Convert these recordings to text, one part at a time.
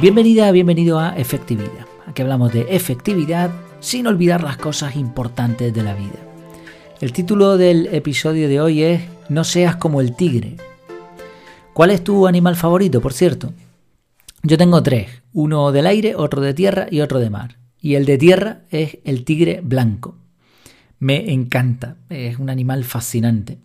Bienvenida, bienvenido a Efectividad. Aquí hablamos de efectividad sin olvidar las cosas importantes de la vida. El título del episodio de hoy es No seas como el tigre. ¿Cuál es tu animal favorito, por cierto? Yo tengo tres, uno del aire, otro de tierra y otro de mar. Y el de tierra es el tigre blanco. Me encanta, es un animal fascinante.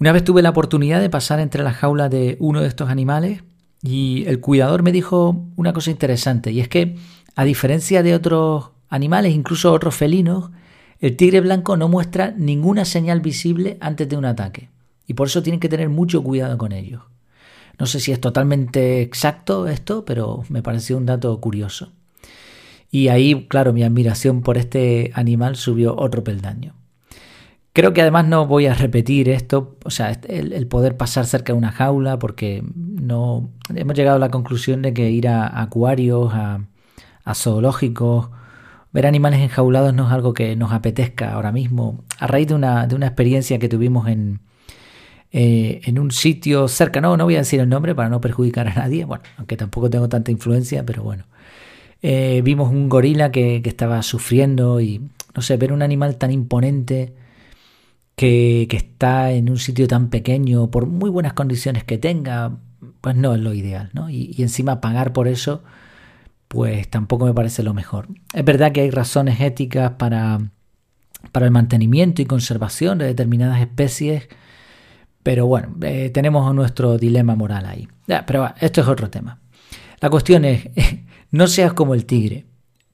Una vez tuve la oportunidad de pasar entre las jaulas de uno de estos animales y el cuidador me dijo una cosa interesante y es que a diferencia de otros animales, incluso otros felinos, el tigre blanco no muestra ninguna señal visible antes de un ataque y por eso tienen que tener mucho cuidado con ellos. No sé si es totalmente exacto esto, pero me pareció un dato curioso. Y ahí, claro, mi admiración por este animal subió otro peldaño. Creo que además no voy a repetir esto, o sea, el, poder pasar cerca de una jaula, porque no hemos llegado a la conclusión de que ir a, acuarios, a, zoológicos, ver animales enjaulados no es algo que nos apetezca ahora mismo. A raíz de una, de una experiencia que tuvimos en, eh, en un sitio cerca, no, no voy a decir el nombre para no perjudicar a nadie, bueno, aunque tampoco tengo tanta influencia, pero bueno. Eh, vimos un gorila que, que, estaba sufriendo y, no sé, ver un animal tan imponente que, que está en un sitio tan pequeño, por muy buenas condiciones que tenga, pues no es lo ideal, ¿no? Y, encima pagar por eso, pues tampoco me parece lo mejor. Es verdad que hay razones éticas para, para el mantenimiento y conservación de determinadas especies, pero bueno, eh, tenemos nuestro dilema moral ahí. pero esto es otro tema. La cuestión es, no seas como el tigre.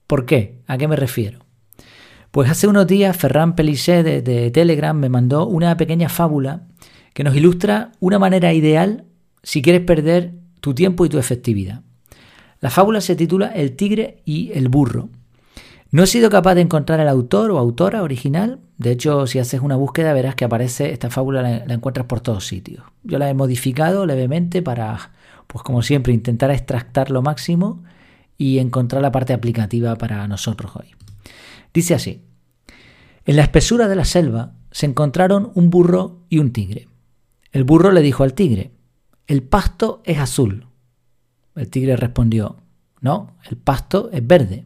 ¿Por qué? ¿A qué me refiero? Pues hace unos días Ferran Pelicé de, de Telegram me mandó una pequeña fábula que nos ilustra una manera ideal si quieres perder tu tiempo y tu efectividad. La fábula se titula El tigre y el burro. No he sido capaz de encontrar el autor o autora original. De hecho, si haces una búsqueda verás que aparece esta fábula, la, encuentras por todos sitios. Yo la he modificado levemente para, pues como siempre, intentar extractar lo máximo y encontrar la parte aplicativa para nosotros hoy. Dice así. En la espesura de la selva se encontraron un burro y un tigre. El burro le dijo al tigre, el pasto es azul. El tigre respondió, no, el pasto es verde.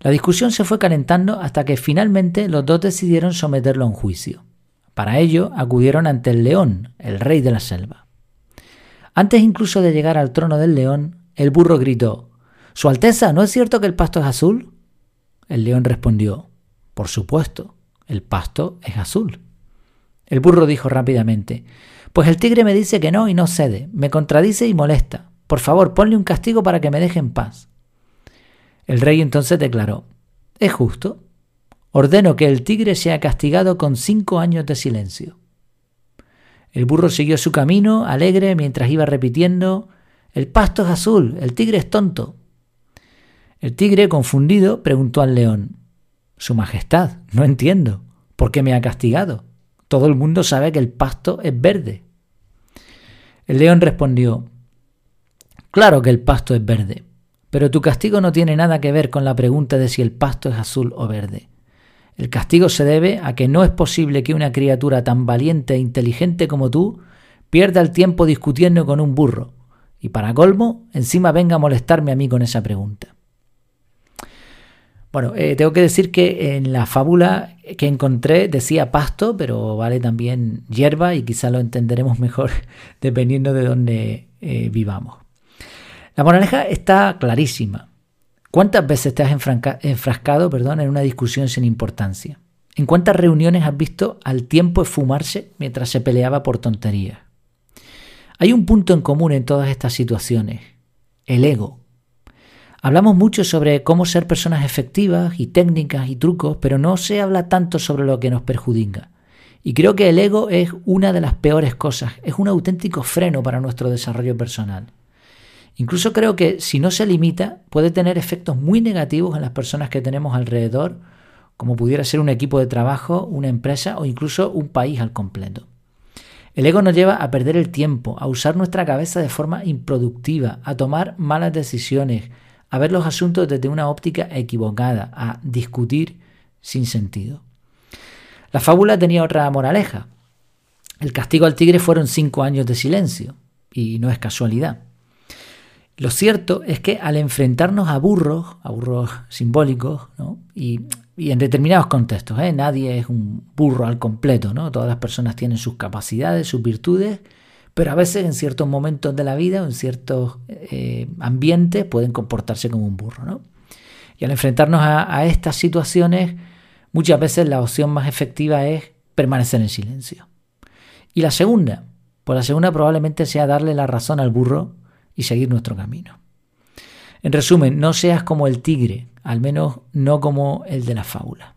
La discusión se fue calentando hasta que finalmente los dos decidieron someterlo a un juicio. Para ello acudieron ante el león, el rey de la selva. Antes incluso de llegar al trono del león, el burro gritó Su Alteza, ¿no es cierto que el pasto es azul? El león respondió Por supuesto, el pasto es azul. El burro dijo rápidamente Pues el tigre me dice que no y no cede, me contradice y molesta. Por favor, ponle un castigo para que me deje en paz. El rey entonces declaró, es justo, ordeno que el tigre sea castigado con cinco años de silencio. El burro siguió su camino, alegre, mientras iba repitiendo, el pasto es azul, el tigre es tonto. El tigre, confundido, preguntó al león, Su Majestad, no entiendo, ¿por qué me ha castigado? Todo el mundo sabe que el pasto es verde. El león respondió, Claro que el pasto es verde, pero tu castigo no tiene nada que ver con la pregunta de si el pasto es azul o verde. El castigo se debe a que no es posible que una criatura tan valiente e inteligente como tú pierda el tiempo discutiendo con un burro, y para colmo, encima venga a molestarme a mí con esa pregunta. Bueno, eh, tengo que decir que en la fábula que encontré decía pasto, pero vale también hierba y quizá lo entenderemos mejor dependiendo de dónde eh, vivamos. La moraleja está clarísima. ¿Cuántas veces te has enfrascado perdón, en una discusión sin importancia? ¿En cuántas reuniones has visto al tiempo esfumarse mientras se peleaba por tonterías? Hay un punto en común en todas estas situaciones, el ego. Hablamos mucho sobre cómo ser personas efectivas y técnicas y trucos, pero no se habla tanto sobre lo que nos perjudica. Y creo que el ego es una de las peores cosas, es un auténtico freno para nuestro desarrollo personal. Incluso creo que si no se limita puede tener efectos muy negativos en las personas que tenemos alrededor, como pudiera ser un equipo de trabajo, una empresa o incluso un país al completo. El ego nos lleva a perder el tiempo, a usar nuestra cabeza de forma improductiva, a tomar malas decisiones, a ver los asuntos desde una óptica equivocada, a discutir sin sentido. La fábula tenía otra moraleja. El castigo al tigre fueron cinco años de silencio, y no es casualidad. Lo cierto es que al enfrentarnos a burros, a burros simbólicos, y, en determinados contextos, ¿eh? nadie es un burro al completo, ¿no? todas las personas tienen sus capacidades, sus virtudes, pero a veces en ciertos momentos de la vida o en ciertos eh, ambientes pueden comportarse como un burro. ¿no? Y al enfrentarnos a, estas situaciones, muchas veces la opción más efectiva es permanecer en silencio. Y la segunda, pues la segunda probablemente sea darle la razón al burro y seguir nuestro camino. En resumen, no seas como el tigre, al menos no como el de la fábula.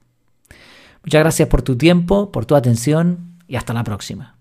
Muchas gracias por tu tiempo, por tu atención y hasta la próxima.